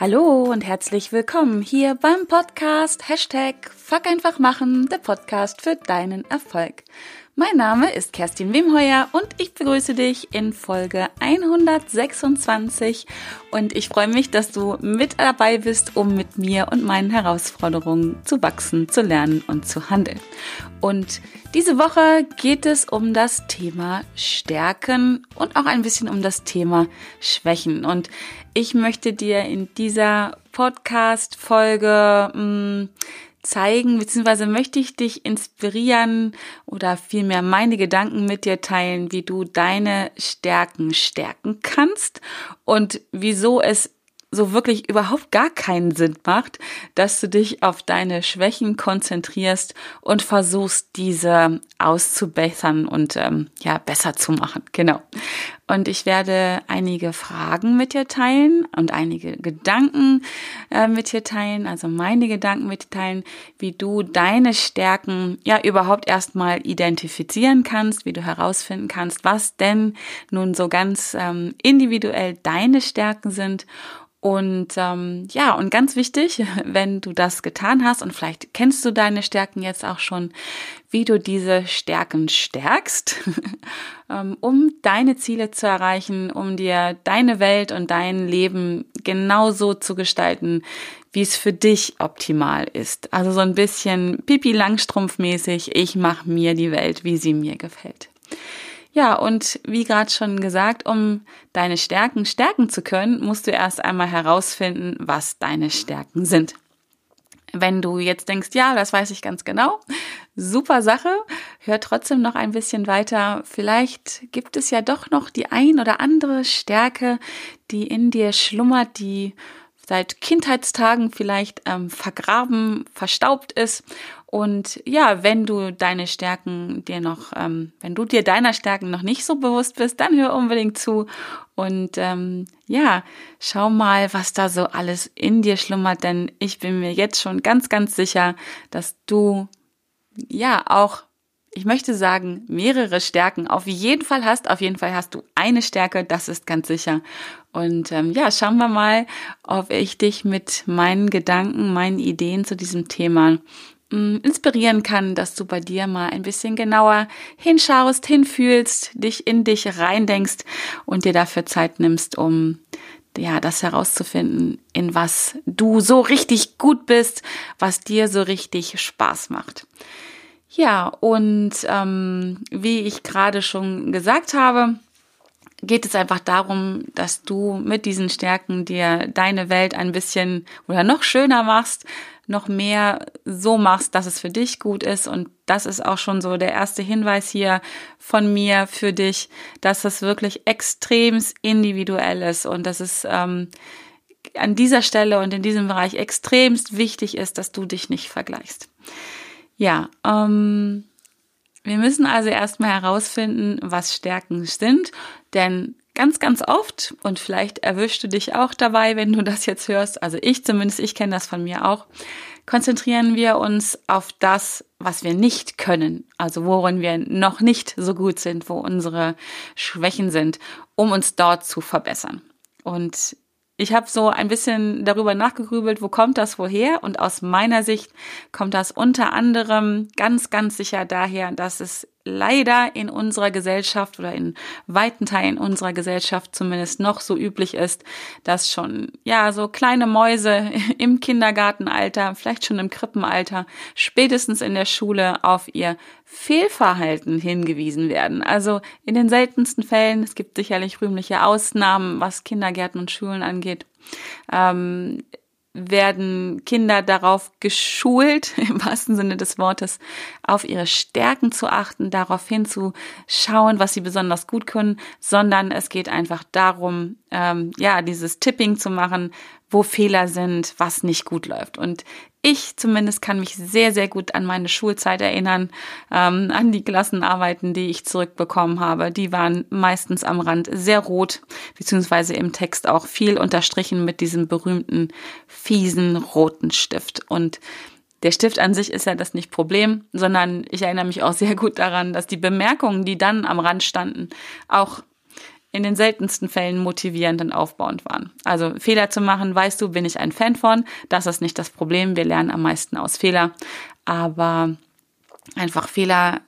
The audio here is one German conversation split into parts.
Hallo und herzlich willkommen hier beim Podcast Hashtag Fuck einfach machen, der Podcast für deinen Erfolg. Mein Name ist Kerstin Wimheuer und ich begrüße dich in Folge 126 und ich freue mich, dass du mit dabei bist, um mit mir und meinen Herausforderungen zu wachsen, zu lernen und zu handeln. Und diese Woche geht es um das Thema Stärken und auch ein bisschen um das Thema Schwächen. Und ich möchte dir in dieser Podcast-Folge hm, zeigen, beziehungsweise möchte ich dich inspirieren oder vielmehr meine Gedanken mit dir teilen, wie du deine Stärken stärken kannst und wieso es so wirklich überhaupt gar keinen Sinn macht, dass du dich auf deine Schwächen konzentrierst und versuchst, diese auszubessern und ähm, ja besser zu machen. Genau. Und ich werde einige Fragen mit dir teilen und einige Gedanken äh, mit dir teilen, also meine Gedanken mit dir teilen, wie du deine Stärken ja überhaupt erstmal identifizieren kannst, wie du herausfinden kannst, was denn nun so ganz ähm, individuell deine Stärken sind und ähm, ja, und ganz wichtig, wenn du das getan hast und vielleicht kennst du deine Stärken jetzt auch schon, wie du diese Stärken stärkst, ähm, um deine Ziele zu erreichen, um dir deine Welt und dein Leben genauso zu gestalten, wie es für dich optimal ist. Also so ein bisschen Pipi Langstrumpf mäßig, ich mache mir die Welt, wie sie mir gefällt. Ja, und wie gerade schon gesagt, um deine Stärken stärken zu können, musst du erst einmal herausfinden, was deine Stärken sind. Wenn du jetzt denkst, ja, das weiß ich ganz genau, super Sache, hör trotzdem noch ein bisschen weiter. Vielleicht gibt es ja doch noch die ein oder andere Stärke, die in dir schlummert, die seit Kindheitstagen vielleicht ähm, vergraben, verstaubt ist. Und ja, wenn du deine Stärken dir noch, ähm, wenn du dir deiner Stärken noch nicht so bewusst bist, dann hör unbedingt zu und ähm, ja, schau mal, was da so alles in dir schlummert, denn ich bin mir jetzt schon ganz, ganz sicher, dass du ja auch ich möchte sagen, mehrere Stärken auf jeden Fall hast. Auf jeden Fall hast du eine Stärke, das ist ganz sicher. Und ähm, ja, schauen wir mal, ob ich dich mit meinen Gedanken, meinen Ideen zu diesem Thema inspirieren kann, dass du bei dir mal ein bisschen genauer hinschaust, hinfühlst, dich in dich reindenkst und dir dafür Zeit nimmst, um ja, das herauszufinden, in was du so richtig gut bist, was dir so richtig Spaß macht. Ja, und ähm, wie ich gerade schon gesagt habe, geht es einfach darum, dass du mit diesen Stärken dir deine Welt ein bisschen oder noch schöner machst, noch mehr so machst, dass es für dich gut ist. Und das ist auch schon so der erste Hinweis hier von mir für dich, dass es wirklich extrem individuell ist und dass es ähm, an dieser Stelle und in diesem Bereich extremst wichtig ist, dass du dich nicht vergleichst. Ja, ähm, wir müssen also erstmal herausfinden, was Stärken sind, denn ganz, ganz oft, und vielleicht erwischst du dich auch dabei, wenn du das jetzt hörst, also ich zumindest, ich kenne das von mir auch, konzentrieren wir uns auf das, was wir nicht können, also worin wir noch nicht so gut sind, wo unsere Schwächen sind, um uns dort zu verbessern. Und ich habe so ein bisschen darüber nachgegrübelt, wo kommt das woher? Und aus meiner Sicht kommt das unter anderem ganz, ganz sicher daher, dass es leider in unserer Gesellschaft oder in weiten Teilen unserer Gesellschaft zumindest noch so üblich ist, dass schon, ja, so kleine Mäuse im Kindergartenalter, vielleicht schon im Krippenalter, spätestens in der Schule auf ihr Fehlverhalten hingewiesen werden. Also in den seltensten Fällen, es gibt sicherlich rühmliche Ausnahmen, was Kindergärten und Schulen angeht, ähm, werden Kinder darauf geschult, im wahrsten Sinne des Wortes, auf ihre Stärken zu achten, darauf hinzuschauen, was sie besonders gut können, sondern es geht einfach darum, ähm, ja, dieses Tipping zu machen, wo Fehler sind, was nicht gut läuft. Und ich zumindest kann mich sehr, sehr gut an meine Schulzeit erinnern, ähm, an die Klassenarbeiten, die ich zurückbekommen habe. Die waren meistens am Rand sehr rot, beziehungsweise im Text auch viel unterstrichen mit diesem berühmten, fiesen roten Stift. Und der Stift an sich ist ja das nicht Problem, sondern ich erinnere mich auch sehr gut daran, dass die Bemerkungen, die dann am Rand standen, auch in den seltensten Fällen motivierend und aufbauend waren. Also Fehler zu machen, weißt du, bin ich ein Fan von. Das ist nicht das Problem. Wir lernen am meisten aus Fehler. Aber einfach Fehler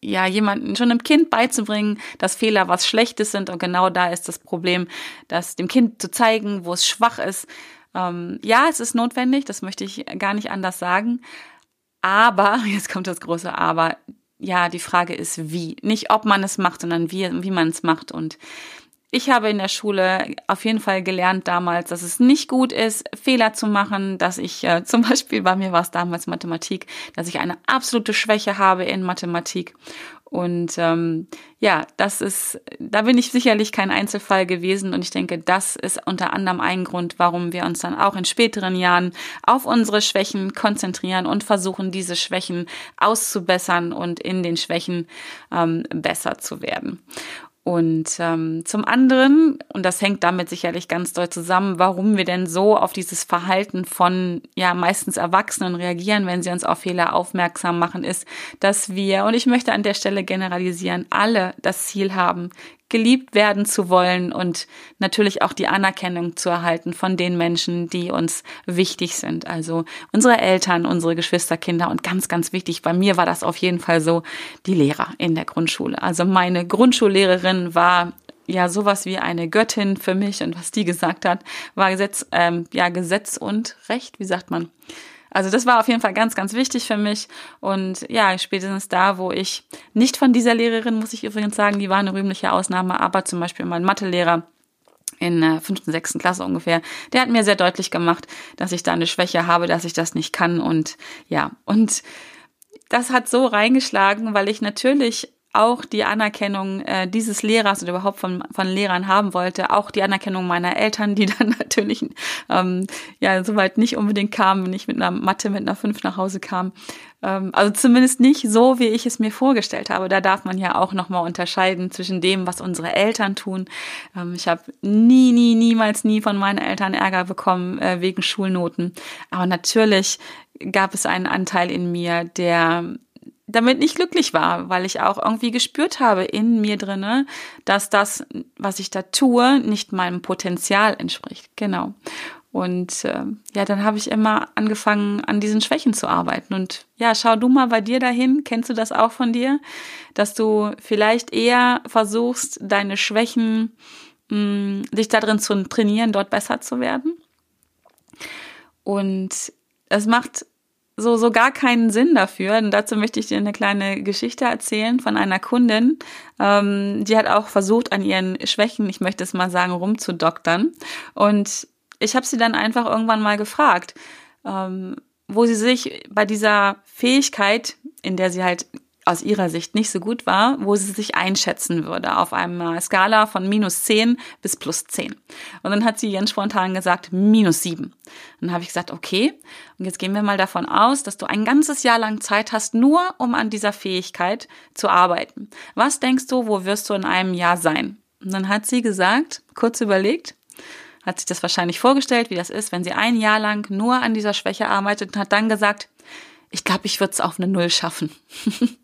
ja, jemanden schon einem Kind beizubringen, dass Fehler was Schlechtes sind. Und genau da ist das Problem, dass dem Kind zu zeigen, wo es schwach ist. Ähm, ja, es ist notwendig, das möchte ich gar nicht anders sagen. Aber, jetzt kommt das große Aber, ja, die Frage ist wie. Nicht ob man es macht, sondern wie, wie man es macht. Und ich habe in der Schule auf jeden Fall gelernt damals, dass es nicht gut ist, Fehler zu machen, dass ich äh, zum Beispiel bei mir war es damals Mathematik, dass ich eine absolute Schwäche habe in Mathematik. Und ähm, ja, das ist, da bin ich sicherlich kein Einzelfall gewesen und ich denke, das ist unter anderem ein Grund, warum wir uns dann auch in späteren Jahren auf unsere Schwächen konzentrieren und versuchen, diese Schwächen auszubessern und in den Schwächen ähm, besser zu werden. Und ähm, zum anderen, und das hängt damit sicherlich ganz doll zusammen, warum wir denn so auf dieses Verhalten von ja meistens Erwachsenen reagieren, wenn sie uns auf Fehler aufmerksam machen, ist, dass wir, und ich möchte an der Stelle generalisieren, alle das Ziel haben, geliebt werden zu wollen und natürlich auch die Anerkennung zu erhalten von den Menschen, die uns wichtig sind. Also unsere Eltern, unsere Geschwisterkinder und ganz, ganz wichtig, bei mir war das auf jeden Fall so, die Lehrer in der Grundschule. Also meine Grundschullehrerin war ja sowas wie eine Göttin für mich und was die gesagt hat, war Gesetz, ähm, ja Gesetz und Recht, wie sagt man? Also das war auf jeden Fall ganz, ganz wichtig für mich. Und ja, spätestens da, wo ich nicht von dieser Lehrerin, muss ich übrigens sagen, die war eine rühmliche Ausnahme, aber zum Beispiel mein Mathelehrer, in der fünften, sechsten Klasse ungefähr, der hat mir sehr deutlich gemacht, dass ich da eine Schwäche habe, dass ich das nicht kann und ja, und das hat so reingeschlagen, weil ich natürlich auch die Anerkennung äh, dieses Lehrers oder überhaupt von, von Lehrern haben wollte, auch die Anerkennung meiner Eltern, die dann natürlich ähm, ja soweit nicht unbedingt kamen, wenn ich mit einer Mathe mit einer 5 nach Hause kam. Ähm, also zumindest nicht so, wie ich es mir vorgestellt habe. Da darf man ja auch nochmal unterscheiden zwischen dem, was unsere Eltern tun. Ähm, ich habe nie, nie, niemals nie von meinen Eltern Ärger bekommen äh, wegen Schulnoten. Aber natürlich gab es einen Anteil in mir, der damit nicht glücklich war, weil ich auch irgendwie gespürt habe in mir drinne, dass das, was ich da tue, nicht meinem Potenzial entspricht. Genau. Und äh, ja, dann habe ich immer angefangen, an diesen Schwächen zu arbeiten. Und ja, schau du mal bei dir dahin. Kennst du das auch von dir? Dass du vielleicht eher versuchst, deine Schwächen, mh, hm, dich darin zu trainieren, dort besser zu werden. Und es macht so, so gar keinen Sinn dafür. Und dazu möchte ich dir eine kleine Geschichte erzählen von einer Kundin. Ähm, die hat auch versucht, an ihren Schwächen, ich möchte es mal sagen, rumzudoktern. Und ich habe sie dann einfach irgendwann mal gefragt, ähm, wo sie sich bei dieser Fähigkeit, in der sie halt aus ihrer Sicht nicht so gut war, wo sie sich einschätzen würde auf einer Skala von minus 10 bis plus 10. Und dann hat sie ganz spontan gesagt, minus 7. Und dann habe ich gesagt, okay, und jetzt gehen wir mal davon aus, dass du ein ganzes Jahr lang Zeit hast, nur um an dieser Fähigkeit zu arbeiten. Was denkst du, wo wirst du in einem Jahr sein? Und dann hat sie gesagt, kurz überlegt, hat sich das wahrscheinlich vorgestellt, wie das ist, wenn sie ein Jahr lang nur an dieser Schwäche arbeitet und hat dann gesagt, ich glaube, ich würde es auf eine Null schaffen.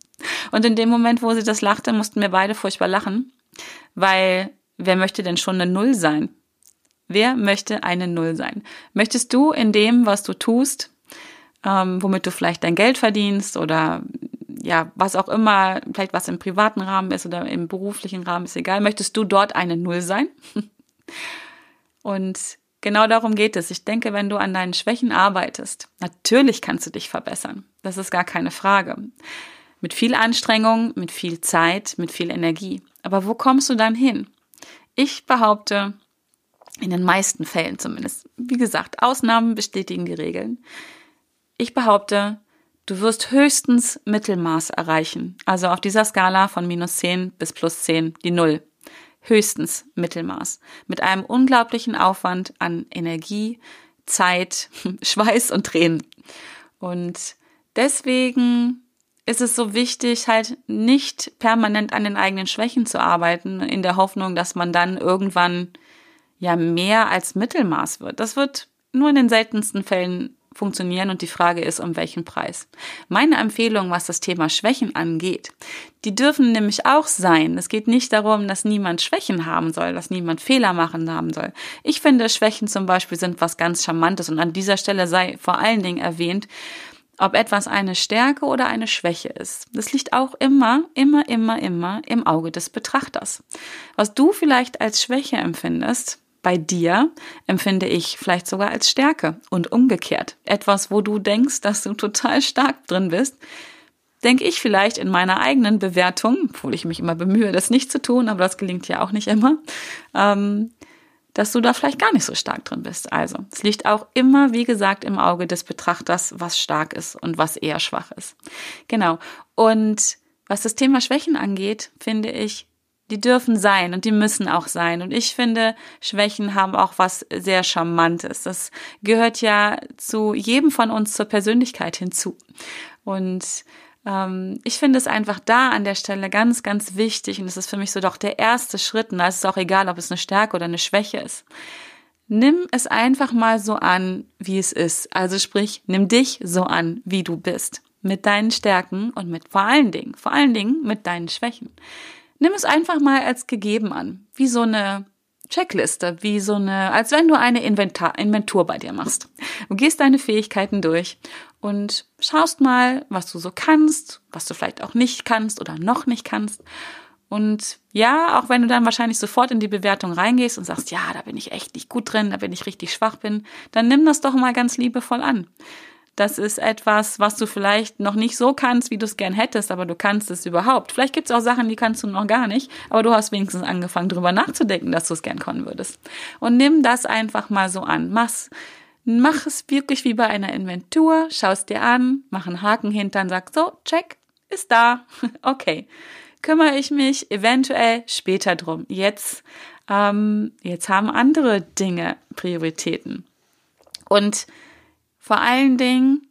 Und in dem Moment, wo sie das lachte, mussten wir beide furchtbar lachen, weil wer möchte denn schon eine Null sein? Wer möchte eine Null sein? Möchtest du in dem, was du tust, ähm, womit du vielleicht dein Geld verdienst oder ja, was auch immer, vielleicht was im privaten Rahmen ist oder im beruflichen Rahmen, ist egal, möchtest du dort eine Null sein? Und genau darum geht es. Ich denke, wenn du an deinen Schwächen arbeitest, natürlich kannst du dich verbessern. Das ist gar keine Frage. Mit viel Anstrengung, mit viel Zeit, mit viel Energie. Aber wo kommst du dann hin? Ich behaupte, in den meisten Fällen zumindest, wie gesagt, Ausnahmen bestätigen die Regeln. Ich behaupte, du wirst höchstens Mittelmaß erreichen. Also auf dieser Skala von minus 10 bis plus 10 die Null. Höchstens Mittelmaß. Mit einem unglaublichen Aufwand an Energie, Zeit, Schweiß und Tränen. Und deswegen ist es so wichtig, halt nicht permanent an den eigenen Schwächen zu arbeiten, in der Hoffnung, dass man dann irgendwann ja mehr als Mittelmaß wird. Das wird nur in den seltensten Fällen funktionieren und die Frage ist, um welchen Preis. Meine Empfehlung, was das Thema Schwächen angeht, die dürfen nämlich auch sein. Es geht nicht darum, dass niemand Schwächen haben soll, dass niemand Fehler machen haben soll. Ich finde, Schwächen zum Beispiel sind was ganz Charmantes und an dieser Stelle sei vor allen Dingen erwähnt, ob etwas eine Stärke oder eine Schwäche ist. Das liegt auch immer, immer, immer, immer im Auge des Betrachters. Was du vielleicht als Schwäche empfindest, bei dir empfinde ich vielleicht sogar als Stärke und umgekehrt. Etwas, wo du denkst, dass du total stark drin bist, denke ich vielleicht in meiner eigenen Bewertung, obwohl ich mich immer bemühe, das nicht zu tun, aber das gelingt ja auch nicht immer, ähm, dass du da vielleicht gar nicht so stark drin bist. Also, es liegt auch immer, wie gesagt, im Auge des Betrachters, was stark ist und was eher schwach ist. Genau. Und was das Thema Schwächen angeht, finde ich, die dürfen sein und die müssen auch sein. Und ich finde, Schwächen haben auch was sehr Charmantes. Das gehört ja zu jedem von uns zur Persönlichkeit hinzu. Und ich finde es einfach da an der Stelle ganz, ganz wichtig. Und es ist für mich so doch der erste Schritt. Und da ist es auch egal, ob es eine Stärke oder eine Schwäche ist. Nimm es einfach mal so an, wie es ist. Also sprich, nimm dich so an, wie du bist. Mit deinen Stärken und mit vor allen Dingen, vor allen Dingen mit deinen Schwächen. Nimm es einfach mal als gegeben an, wie so eine Checkliste, wie so eine, als wenn du eine Inventar, Inventur bei dir machst. Du gehst deine Fähigkeiten durch und schaust mal, was du so kannst, was du vielleicht auch nicht kannst oder noch nicht kannst. Und ja, auch wenn du dann wahrscheinlich sofort in die Bewertung reingehst und sagst, ja, da bin ich echt nicht gut drin, da bin ich richtig schwach bin, dann nimm das doch mal ganz liebevoll an. Das ist etwas, was du vielleicht noch nicht so kannst, wie du es gern hättest, aber du kannst es überhaupt. Vielleicht gibt es auch Sachen, die kannst du noch gar nicht, aber du hast wenigstens angefangen, drüber nachzudenken, dass du es gern können würdest. Und nimm das einfach mal so an. Mach's, mach es wirklich wie bei einer Inventur, schaust dir an, mach einen Haken hinter und sag so, check, ist da. okay. Kümmere ich mich eventuell später drum. Jetzt, ähm, jetzt haben andere Dinge Prioritäten. Und vor allen Dingen,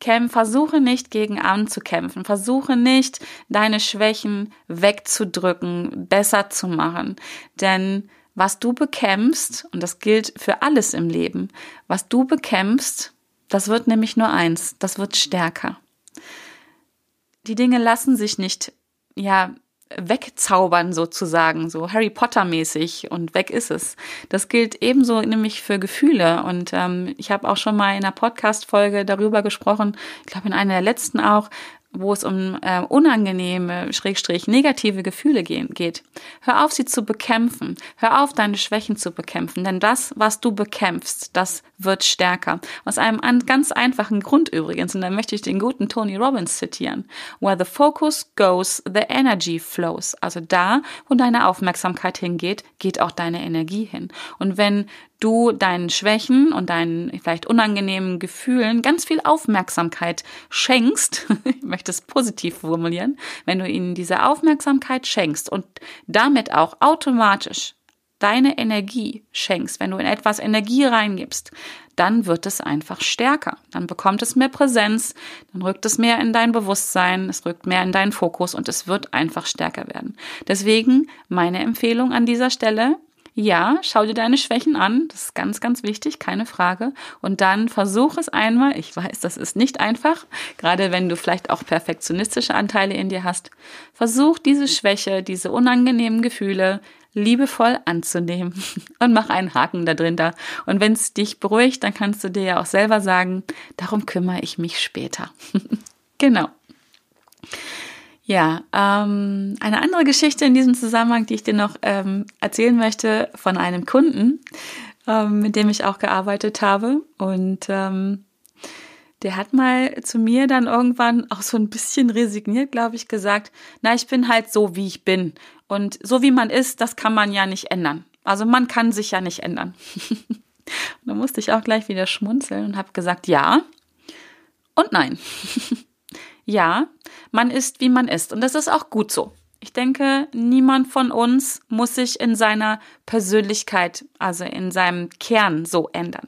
kämpf, versuche nicht gegen anzukämpfen. Versuche nicht, deine Schwächen wegzudrücken, besser zu machen. Denn was du bekämpfst, und das gilt für alles im Leben, was du bekämpfst, das wird nämlich nur eins, das wird stärker. Die Dinge lassen sich nicht, ja, wegzaubern sozusagen, so Harry Potter mäßig und weg ist es. Das gilt ebenso nämlich für Gefühle und ähm, ich habe auch schon mal in einer Podcast-Folge darüber gesprochen, ich glaube in einer der letzten auch, wo es um äh, unangenehme, schrägstrich negative Gefühle gehen, geht. Hör auf, sie zu bekämpfen. Hör auf, deine Schwächen zu bekämpfen. Denn das, was du bekämpfst, das wird stärker. Aus einem an, ganz einfachen Grund übrigens. Und da möchte ich den guten Tony Robbins zitieren. Where the focus goes, the energy flows. Also da, wo deine Aufmerksamkeit hingeht, geht auch deine Energie hin. Und wenn du deinen Schwächen und deinen vielleicht unangenehmen Gefühlen ganz viel Aufmerksamkeit schenkst, ich möchte es positiv formulieren, wenn du ihnen diese Aufmerksamkeit schenkst und damit auch automatisch deine Energie schenkst, wenn du in etwas Energie reingibst, dann wird es einfach stärker. Dann bekommt es mehr Präsenz, dann rückt es mehr in dein Bewusstsein, es rückt mehr in deinen Fokus und es wird einfach stärker werden. Deswegen meine Empfehlung an dieser Stelle, ja, schau dir deine Schwächen an. Das ist ganz, ganz wichtig, keine Frage. Und dann versuch es einmal. Ich weiß, das ist nicht einfach, gerade wenn du vielleicht auch perfektionistische Anteile in dir hast. Versuch diese Schwäche, diese unangenehmen Gefühle liebevoll anzunehmen und mach einen Haken da drin da. Und wenn es dich beruhigt, dann kannst du dir ja auch selber sagen, darum kümmere ich mich später. genau. Ja, ähm, eine andere Geschichte in diesem Zusammenhang, die ich dir noch ähm, erzählen möchte von einem Kunden, ähm, mit dem ich auch gearbeitet habe. Und ähm, der hat mal zu mir dann irgendwann auch so ein bisschen resigniert, glaube ich, gesagt, na, ich bin halt so, wie ich bin. Und so wie man ist, das kann man ja nicht ändern. Also man kann sich ja nicht ändern. und da musste ich auch gleich wieder schmunzeln und habe gesagt, ja und nein. ja, man ist, wie man ist. Und das ist auch gut so. Ich denke, niemand von uns muss sich in seiner Persönlichkeit, also in seinem Kern so ändern.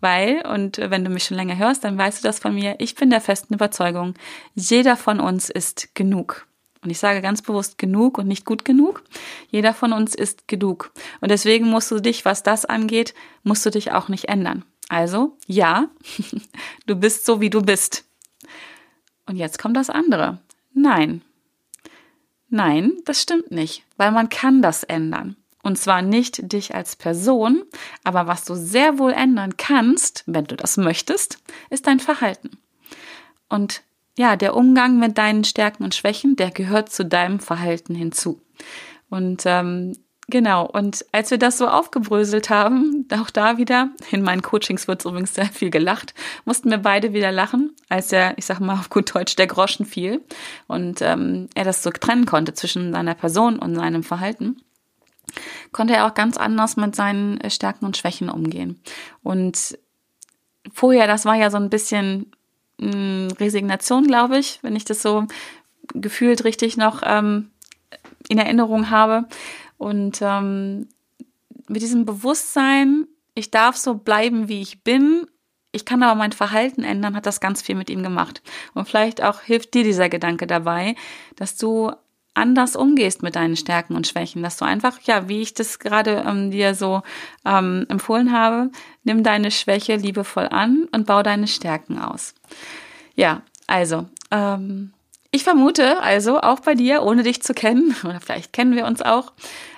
Weil, und wenn du mich schon länger hörst, dann weißt du das von mir, ich bin der festen Überzeugung, jeder von uns ist genug. Und ich sage ganz bewusst genug und nicht gut genug. Jeder von uns ist genug. Und deswegen musst du dich, was das angeht, musst du dich auch nicht ändern. Also, ja, du bist so, wie du bist. Und jetzt kommt das andere. Nein. Nein, das stimmt nicht, weil man kann das ändern. Und zwar nicht dich als Person, aber was du sehr wohl ändern kannst, wenn du das möchtest, ist dein Verhalten. Und ja, der Umgang mit deinen Stärken und Schwächen, der gehört zu deinem Verhalten hinzu. Und ähm, genau, und als wir das so aufgebröselt haben, auch da wieder, in meinen Coachings wird übrigens sehr viel gelacht, mussten wir beide wieder lachen, als er, ich sag mal auf gut Deutsch, der Groschen fiel und ähm, er das so trennen konnte zwischen seiner Person und seinem Verhalten konnte er auch ganz anders mit seinen äh, Stärken und Schwächen umgehen. Und vorher, das war ja so ein bisschen mh, hm, Resignation, glaube ich, wenn ich das so gefühlt richtig noch ähm, in Erinnerung habe. Und ähm, mit diesem Bewusstsein, ich darf so bleiben, wie ich bin. Ich kann aber mein Verhalten ändern, hat das ganz viel mit ihm gemacht. Und vielleicht auch hilft dir dieser Gedanke dabei, dass du anders umgehst mit deinen Stärken und Schwächen, dass du einfach, ja, wie ich das gerade ähm, dir so ähm, empfohlen habe, nimm deine Schwäche liebevoll an und bau deine Stärken aus. Ja, also, ähm, ich vermute also auch bei dir, ohne dich zu kennen, oder vielleicht kennen wir uns auch,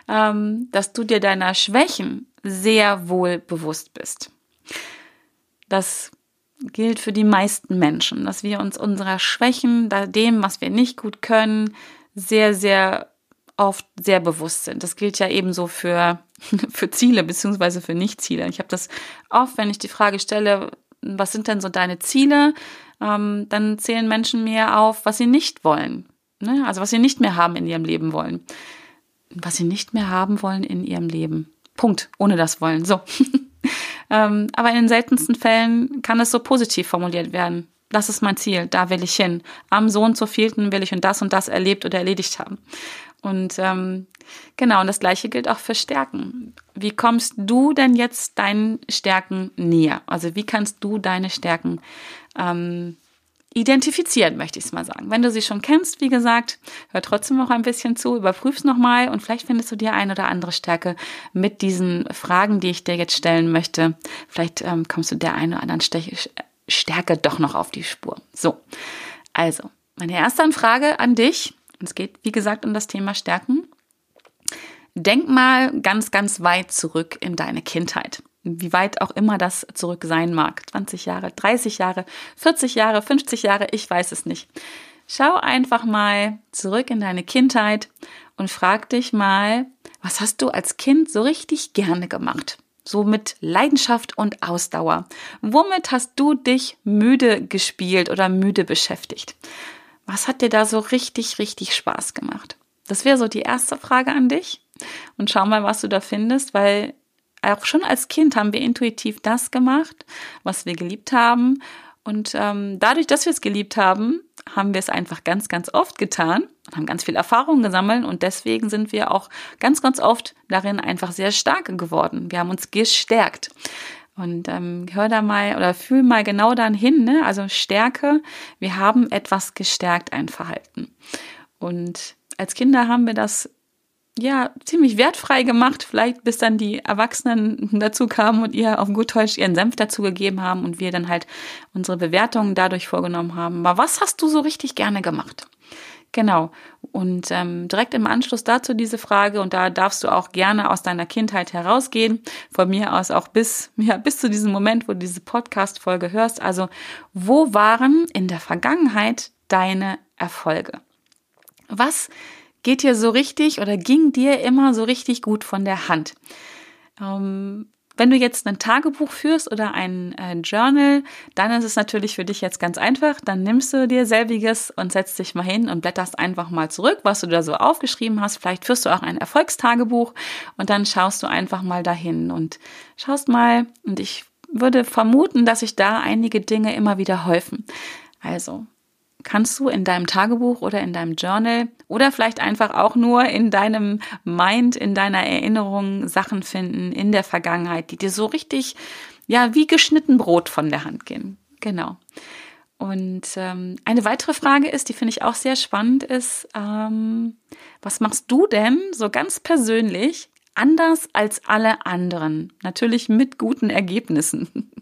ähm, dass du dir deiner Schwächen sehr wohl bewusst bist. Das gilt für die meisten Menschen, dass wir uns unserer Schwächen, dem, was wir nicht gut können, sehr, sehr oft sehr bewusst sind. Das gilt ja ebenso für, für Ziele beziehungsweise für Nicht-Ziele. Ich habe das oft, wenn ich die Frage stelle, was sind denn so deine Ziele, ähm, dann zählen Menschen mir auf, was sie nicht wollen. Ne? Also was sie nicht mehr haben in ihrem Leben wollen. Was sie nicht mehr haben wollen in ihrem Leben. Punkt. Ohne das wollen. So. ähm, aber in den seltensten Fällen kann es so positiv formuliert werden das ist mein Ziel, da will ich hin. Am Sohn zur vierten will ich und das und das erlebt oder erledigt haben. Und ähm, genau, und das gleiche gilt auch für Stärken. Wie kommst du denn jetzt deinen Stärken näher? Also wie kannst du deine Stärken ähm, identifizieren, möchte ich es mal sagen. Wenn du sie schon kennst, wie gesagt, hör trotzdem noch ein bisschen zu, überprüf's nochmal und vielleicht findest du dir ein oder andere Stärke mit diesen Fragen, die ich dir jetzt stellen möchte. Vielleicht ähm, kommst du der einen oder anderen Stärke doch noch auf die Spur. So, also, meine erste Anfrage an dich, und es geht, wie gesagt, um das Thema Stärken. Denk mal ganz, ganz weit zurück in deine Kindheit. Wie weit auch immer das zurück sein mag. 20 Jahre, 30 Jahre, 40 Jahre, 50 Jahre, ich weiß es nicht. Schau einfach mal zurück in deine Kindheit und frag dich mal, was hast du als Kind so richtig gerne gemacht? So mit Leidenschaft und Ausdauer. Womit hast du dich müde gespielt oder müde beschäftigt? Was hat dir da so richtig, richtig Spaß gemacht? Das wäre so die erste Frage an dich. Und schau mal, was du da findest, weil auch schon als Kind haben wir intuitiv das gemacht, was wir geliebt haben. Und ähm, dadurch, dass wir es geliebt haben, haben wir es einfach ganz, ganz oft getan und haben ganz viel Erfahrung gesammelt und deswegen sind wir auch ganz, ganz oft darin einfach sehr stark geworden. Wir haben uns gestärkt. Und ähm, hör da mal oder fühl mal genau dann hin, ne? Also Stärke, wir haben etwas gestärkt, ein Verhalten. Und als Kinder haben wir das ja, ziemlich wertfrei gemacht, vielleicht bis dann die Erwachsenen dazu kamen und ihr auf gut Deutsch ihren Senf dazu gegeben haben und wir dann halt unsere Bewertungen dadurch vorgenommen haben. Aber was hast du so richtig gerne gemacht? Genau. Und ähm, direkt im Anschluss dazu diese Frage, und da darfst du auch gerne aus deiner Kindheit herausgehen, von mir aus auch bis, ja, bis zu diesem Moment, wo du diese Podcast-Folge hörst. Also, wo waren in der Vergangenheit deine Erfolge? Was geht dir so richtig oder ging dir immer so richtig gut von der Hand? Ähm, wenn du jetzt ein Tagebuch führst oder ein äh, Journal, dann ist es natürlich für dich jetzt ganz einfach. Dann nimmst du dir selbiges und setzt dich mal hin und blätterst einfach mal zurück, was du da so aufgeschrieben hast. Vielleicht führst du auch ein Erfolgstagebuch und dann schaust du einfach mal dahin und schaust mal und ich würde vermuten, dass sich da einige Dinge immer wieder häufen. Also, kannst du in deinem Tagebuch oder in deinem Journal oder vielleicht einfach auch nur in deinem Mind, in deiner Erinnerung Sachen finden in der Vergangenheit, die dir so richtig, ja, wie geschnitten Brot von der Hand gehen. Genau. Und ähm, eine weitere Frage ist, die finde ich auch sehr spannend, ist, ähm, was machst du denn so ganz persönlich anders als alle anderen? Natürlich mit guten Ergebnissen.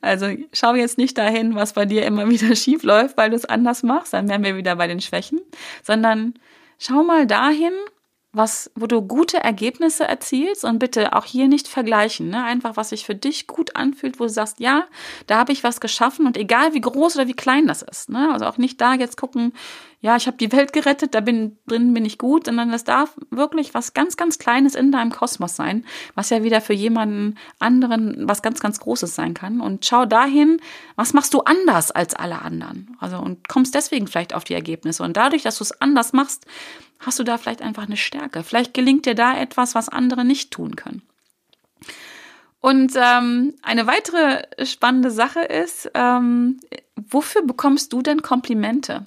Also schau jetzt nicht dahin, was bei dir immer wieder schief läuft, weil du es anders machst, dann wären wir wieder bei den Schwächen, sondern schau mal dahin, was, wo du gute Ergebnisse erzielst und bitte auch hier nicht vergleichen, ne? Einfach, was sich für dich gut anfühlt, wo du sagst, ja, da habe ich was geschaffen und egal wie groß oder wie klein das ist, ne? Also auch nicht da jetzt gucken, ja, ich habe die Welt gerettet, da bin drin bin ich gut, sondern das darf wirklich was ganz, ganz Kleines in deinem Kosmos sein, was ja wieder für jemanden anderen was ganz, ganz Großes sein kann. Und schau dahin, was machst du anders als alle anderen? Also und kommst deswegen vielleicht auf die Ergebnisse. Und dadurch, dass du es anders machst, hast du da vielleicht einfach eine Stärke. Vielleicht gelingt dir da etwas, was andere nicht tun können. Und ähm, eine weitere spannende Sache ist, ähm, wofür bekommst du denn Komplimente?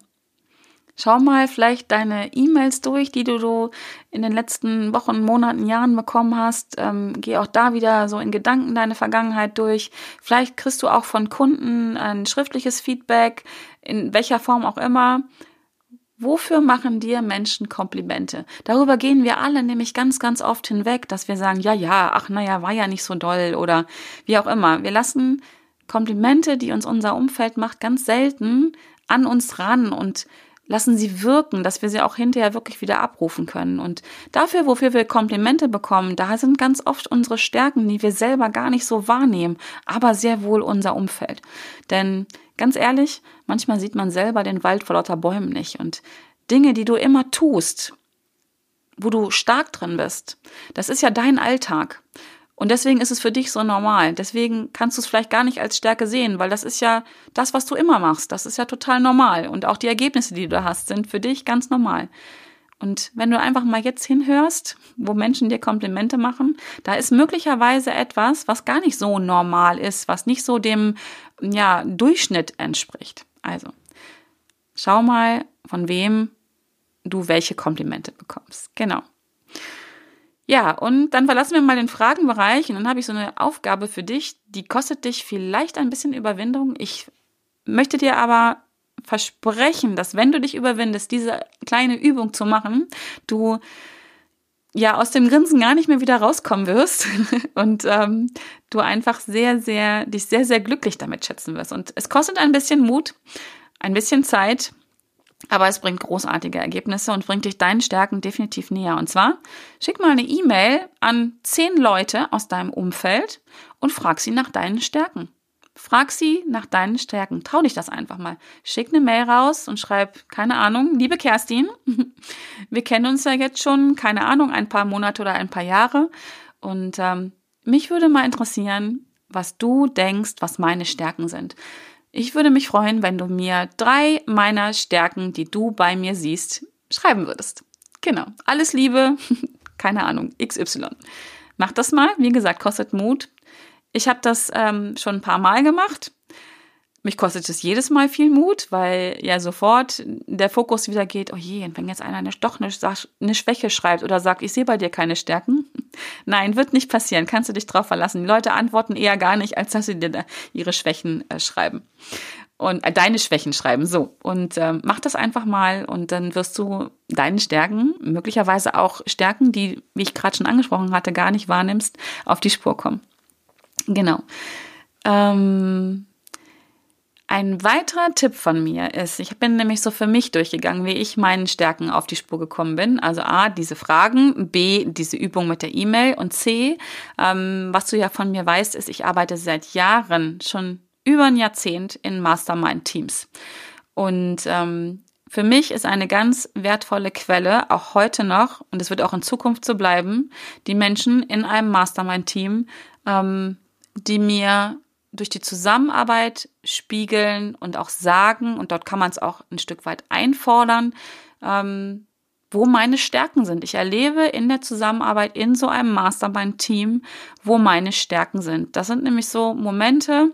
Schau mal vielleicht deine E-Mails durch, die du in den letzten Wochen, Monaten, Jahren bekommen hast. Ähm, geh auch da wieder so in Gedanken deine Vergangenheit durch. Vielleicht kriegst du auch von Kunden ein schriftliches Feedback, in welcher Form auch immer. Wofür machen dir Menschen Komplimente? Darüber gehen wir alle nämlich ganz, ganz oft hinweg, dass wir sagen, ja, ja, ach, naja, war ja nicht so doll oder wie auch immer. Wir lassen Komplimente, die uns unser Umfeld macht, ganz selten an uns ran und lassen sie wirken, dass wir sie auch hinterher wirklich wieder abrufen können. Und dafür, wofür wir Komplimente bekommen, da sind ganz oft unsere Stärken, die wir selber gar nicht so wahrnehmen, aber sehr wohl unser Umfeld. Denn ganz ehrlich, manchmal sieht man selber den Wald vor lauter Bäumen nicht. Und Dinge, die du immer tust, wo du stark drin bist, das ist ja dein Alltag. Und deswegen ist es für dich so normal. Deswegen kannst du es vielleicht gar nicht als Stärke sehen, weil das ist ja das, was du immer machst. Das ist ja total normal. Und auch die Ergebnisse, die du hast, sind für dich ganz normal. Und wenn du einfach mal jetzt hinhörst, wo Menschen dir Komplimente machen, da ist möglicherweise etwas, was gar nicht so normal ist, was nicht so dem ja, Durchschnitt entspricht. Also, schau mal, von wem du welche Komplimente bekommst. Genau. Ja, und dann verlassen wir mal den Fragenbereich und dann habe ich so eine Aufgabe für dich, die kostet dich vielleicht ein bisschen Überwindung. Ich möchte dir aber versprechen, dass wenn du dich überwindest, diese kleine Übung zu machen, du ja aus dem Grinsen gar nicht mehr wieder rauskommen wirst und ähm, du einfach sehr, sehr, dich sehr, sehr glücklich damit schätzen wirst. Und es kostet ein bisschen Mut, ein bisschen Zeit, aber es bringt großartige Ergebnisse und bringt dich deinen Stärken definitiv näher. Und zwar schick mal eine E-Mail an zehn Leute aus deinem Umfeld und frag sie nach deinen Stärken. Frag sie nach deinen Stärken. Trau dich das einfach mal. Schick eine Mail raus und schreib, keine Ahnung, liebe Kerstin, wir kennen uns ja jetzt schon, keine Ahnung, ein paar Monate oder ein paar Jahre. Und ähm, mich würde mal interessieren, was du denkst, was meine Stärken sind. Ich würde mich freuen, wenn du mir drei meiner Stärken, die du bei mir siehst, schreiben würdest. Genau. Alles Liebe. Keine Ahnung. XY. Mach das mal. Wie gesagt, kostet Mut. Ich habe das ähm, schon ein paar Mal gemacht. Mich kostet es jedes Mal viel Mut, weil ja sofort der Fokus wieder geht, oh je, und wenn jetzt einer eine, doch eine, eine Schwäche schreibt oder sagt, ich sehe bei dir keine Stärken. Nein, wird nicht passieren, kannst du dich drauf verlassen. Die Leute antworten eher gar nicht, als dass sie dir ihre Schwächen äh, schreiben und äh, deine Schwächen schreiben. So. Und äh, mach das einfach mal und dann wirst du deinen Stärken, möglicherweise auch Stärken, die, wie ich gerade schon angesprochen hatte, gar nicht wahrnimmst, auf die Spur kommen. Genau. Ähm, ein weiterer Tipp von mir ist, ich bin nämlich so für mich durchgegangen, wie ich meinen Stärken auf die Spur gekommen bin. Also A, diese Fragen, B, diese Übung mit der E-Mail und C, ähm, was du ja von mir weißt, ist, ich arbeite seit Jahren, schon über ein Jahrzehnt in Mastermind-Teams. Und ähm, für mich ist eine ganz wertvolle Quelle, auch heute noch, und es wird auch in Zukunft so bleiben, die Menschen in einem Mastermind-Team, ähm, die mir durch die Zusammenarbeit spiegeln und auch sagen, und dort kann man es auch ein Stück weit einfordern, ähm, wo meine Stärken sind. Ich erlebe in der Zusammenarbeit in so einem Mastermind-Team, wo meine Stärken sind. Das sind nämlich so Momente,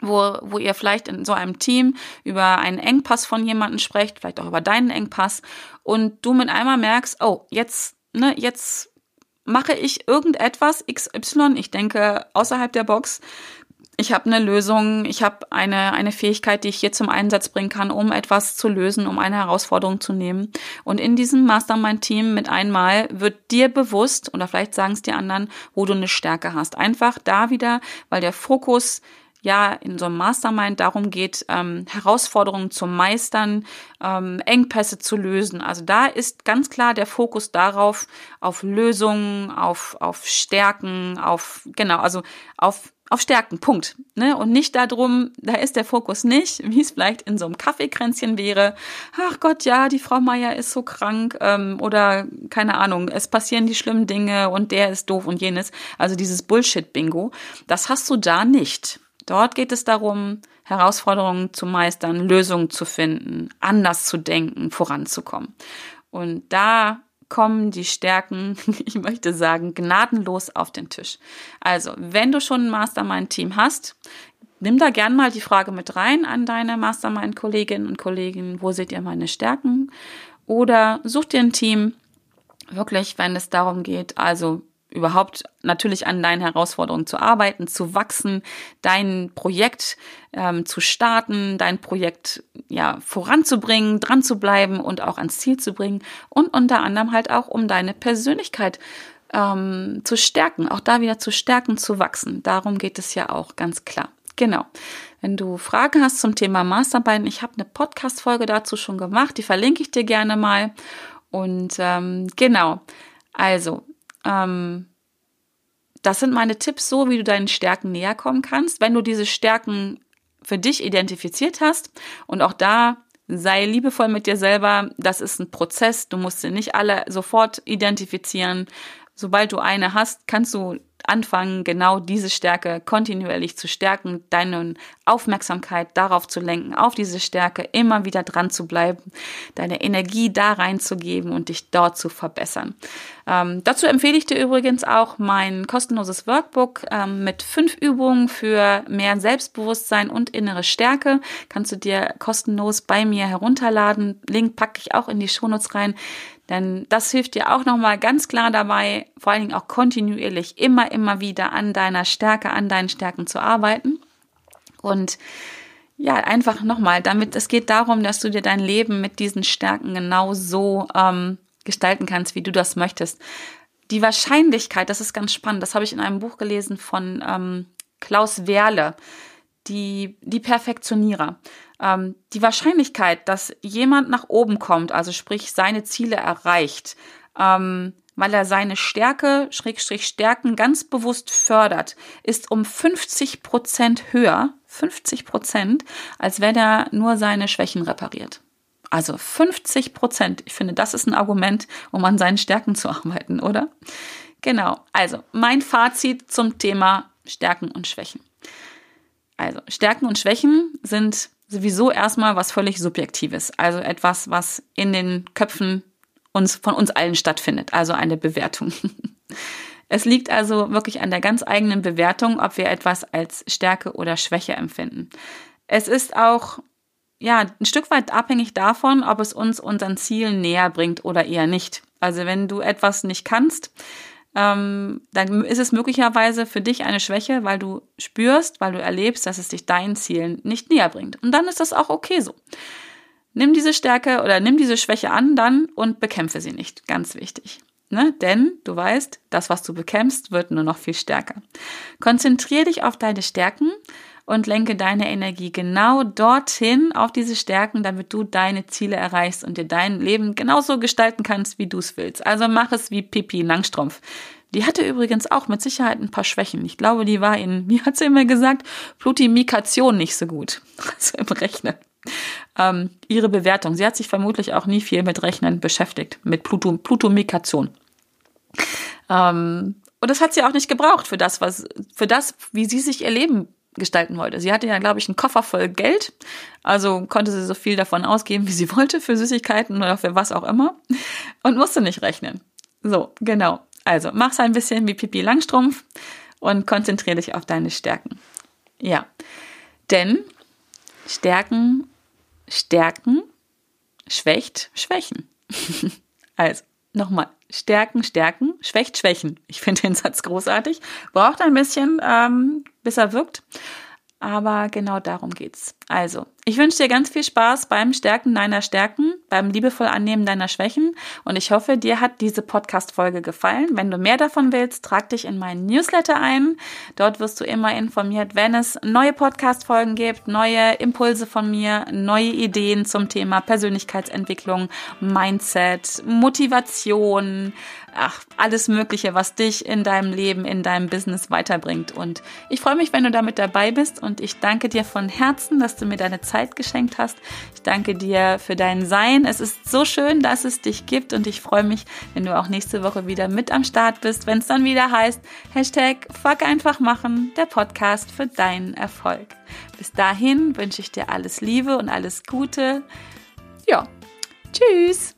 wo, wo ihr vielleicht in so einem Team über einen Engpass von jemandem sprecht, vielleicht auch über deinen Engpass, und du mit einmal merkst, oh, jetzt, ne, jetzt mache ich irgendetwas XY, ich denke außerhalb der Box, ich habe eine Lösung, ich habe eine, eine Fähigkeit, die ich hier zum Einsatz bringen kann, um etwas zu lösen, um eine Herausforderung zu nehmen. Und in diesem Mastermind-Team mit einmal wird dir bewusst, oder vielleicht sagen es die anderen, wo du eine Stärke hast. Einfach da wieder, weil der Fokus ja in so einem Mastermind darum geht, ähm, Herausforderungen zu meistern, ähm, Engpässe zu lösen. Also da ist ganz klar der Fokus darauf, auf Lösungen, auf, auf Stärken, auf, genau, also auf auf Stärken, Punkt. Ne? Und nicht darum, da ist der Fokus nicht, wie es vielleicht in so einem Kaffeekränzchen wäre. Ach Gott, ja, die Frau Meier ist so krank ähm, oder keine Ahnung, es passieren die schlimmen Dinge und der ist doof und jenes. Also dieses Bullshit-Bingo, das hast du da nicht. Dort geht es darum, Herausforderungen zu meistern, Lösungen zu finden, anders zu denken, voranzukommen. Und da kommen die Stärken, ich möchte sagen, gnadenlos auf den Tisch. Also, wenn du schon ein Mastermind-Team hast, nimm da gern mal die Frage mit rein an deine Mastermind-Kolleginnen und Kollegen, wo seht ihr meine Stärken? Oder such dir ein Team, wirklich, wenn es darum geht, also überhaupt natürlich an deinen Herausforderungen zu arbeiten, zu wachsen, dein Projekt ähm, zu starten, dein Projekt ja voranzubringen, dran zu bleiben und auch ans Ziel zu bringen und unter anderem halt auch um deine Persönlichkeit ähm, zu stärken, auch da wieder zu stärken, zu wachsen. Darum geht es ja auch ganz klar. Genau. Wenn du Fragen hast zum Thema Masterbein, ich habe eine Podcast-Folge dazu schon gemacht, die verlinke ich dir gerne mal. Und ähm, genau, also ähm, das sind meine Tipps, so wie du deinen Stärken näher kommen kannst. Wenn du diese Stärken für dich identifiziert hast und auch da sei liebevoll mit dir selber. Das ist ein Prozess. Du musst sie nicht alle sofort identifizieren. Sobald du eine hast, kannst du anfangen, genau diese Stärke kontinuierlich zu stärken, deine Aufmerksamkeit darauf zu lenken, auf diese Stärke immer wieder dran zu bleiben, deine Energie da reinzugeben und dich dort zu verbessern. Ähm, dazu empfehle ich dir übrigens auch mein kostenloses Workbook ähm, mit fünf Übungen für mehr Selbstbewusstsein und innere Stärke. Kannst du dir kostenlos bei mir herunterladen. Link packe ich auch in die Shownotes rein. Denn das hilft dir auch nochmal ganz klar dabei, vor allen Dingen auch kontinuierlich immer, immer wieder an deiner Stärke, an deinen Stärken zu arbeiten. Und ja, einfach nochmal, damit es geht darum, dass du dir dein Leben mit diesen Stärken genau so ähm, gestalten kannst, wie du das möchtest. Die Wahrscheinlichkeit, das ist ganz spannend, das habe ich in einem Buch gelesen von ähm, Klaus Werle, die, die Perfektionierer. Ähm, die Wahrscheinlichkeit, dass jemand nach oben kommt, also sprich seine Ziele erreicht, ähm, weil er seine Stärke, Schrägstrich Stärken ganz bewusst fördert, ist um 50 Prozent höher, 50 Prozent, als wenn er nur seine Schwächen repariert. Also 50 Prozent. Ich finde, das ist ein Argument, um an seinen Stärken zu arbeiten, oder? Genau. Also mein Fazit zum Thema Stärken und Schwächen. Also Stärken und Schwächen sind sowieso erstmal was völlig Subjektives. Also etwas, was in den Köpfen uns, von uns allen stattfindet. Also eine Bewertung. Es liegt also wirklich an der ganz eigenen Bewertung, ob wir etwas als Stärke oder Schwäche empfinden. Es ist auch ja, ein Stück weit abhängig davon, ob es uns unseren Zielen näher bringt oder eher nicht. Also wenn du etwas nicht kannst, ähm, dann ist es möglicherweise für dich eine Schwäche, weil du spürst, weil du erlebst, dass es dich deinen Zielen nicht näher bringt. Und dann ist das auch okay so. Nimm diese Stärke oder nimm diese Schwäche an dann und bekämpfe sie nicht. Ganz wichtig. Ne? Denn du weißt, das, was du bekämpfst, wird nur noch viel stärker. Konzentriere dich auf deine Stärken und lenke deine Energie genau dorthin auf diese Stärken, damit du deine Ziele erreichst und dir dein Leben genauso gestalten kannst, wie du es willst. Also mach es wie Pippi Langstrumpf. Die hatte übrigens auch mit Sicherheit ein paar Schwächen. Ich glaube, die war in, wie hat sie immer gesagt, Plutimikation nicht so gut. Also im Rechnen. Ähm, ihre Bewertung. Sie hat sich vermutlich auch nie viel mit Rechnen beschäftigt, mit Pluto, Plutomikation. Ähm, und das hat sie auch nicht gebraucht für das, was, für das, wie sie sich ihr Leben gestalten wollte. Sie hatte ja, glaube ich, einen Koffer voll Geld, also konnte sie so viel davon ausgeben, wie sie wollte, für Süßigkeiten oder für was auch immer und musste nicht rechnen. So, genau. Also mach's ein bisschen wie Pipi Langstrumpf und konzentriere dich auf deine Stärken. Ja, denn Stärken, Stärken schwächt Schwächen. also, nochmal, Stärken, Stärken, schwächt Schwächen. Ich finde den Satz großartig. Braucht ein bisschen, ähm, bis er wirkt. Aber genau darum geht's. Also, Ich wünsche dir ganz viel Spaß beim Stärken deiner Stärken, beim liebevoll Annehmen deiner Schwächen und ich hoffe, dir hat diese Podcast-Folge gefallen. Wenn du mehr davon willst, trag dich in meinen Newsletter ein. Dort wirst du immer informiert, wenn es neue Podcast-Folgen gibt, neue Impulse von mir, neue Ideen zum Thema Persönlichkeitsentwicklung, Mindset, Motivation, ach, alles Mögliche, was dich in deinem Leben, in deinem Business weiterbringt. Und ich freue mich, wenn du damit dabei bist und ich danke dir von Herzen, dass du mir deine Zeit geschenkt hast. Ich danke dir für dein Sein. Es ist so schön, dass es dich gibt und ich freue mich, wenn du auch nächste Woche wieder mit am Start bist, wenn es dann wieder heißt, Hashtag Fuck einfach machen, der Podcast für deinen Erfolg. Bis dahin wünsche ich dir alles Liebe und alles Gute. Ja, tschüss.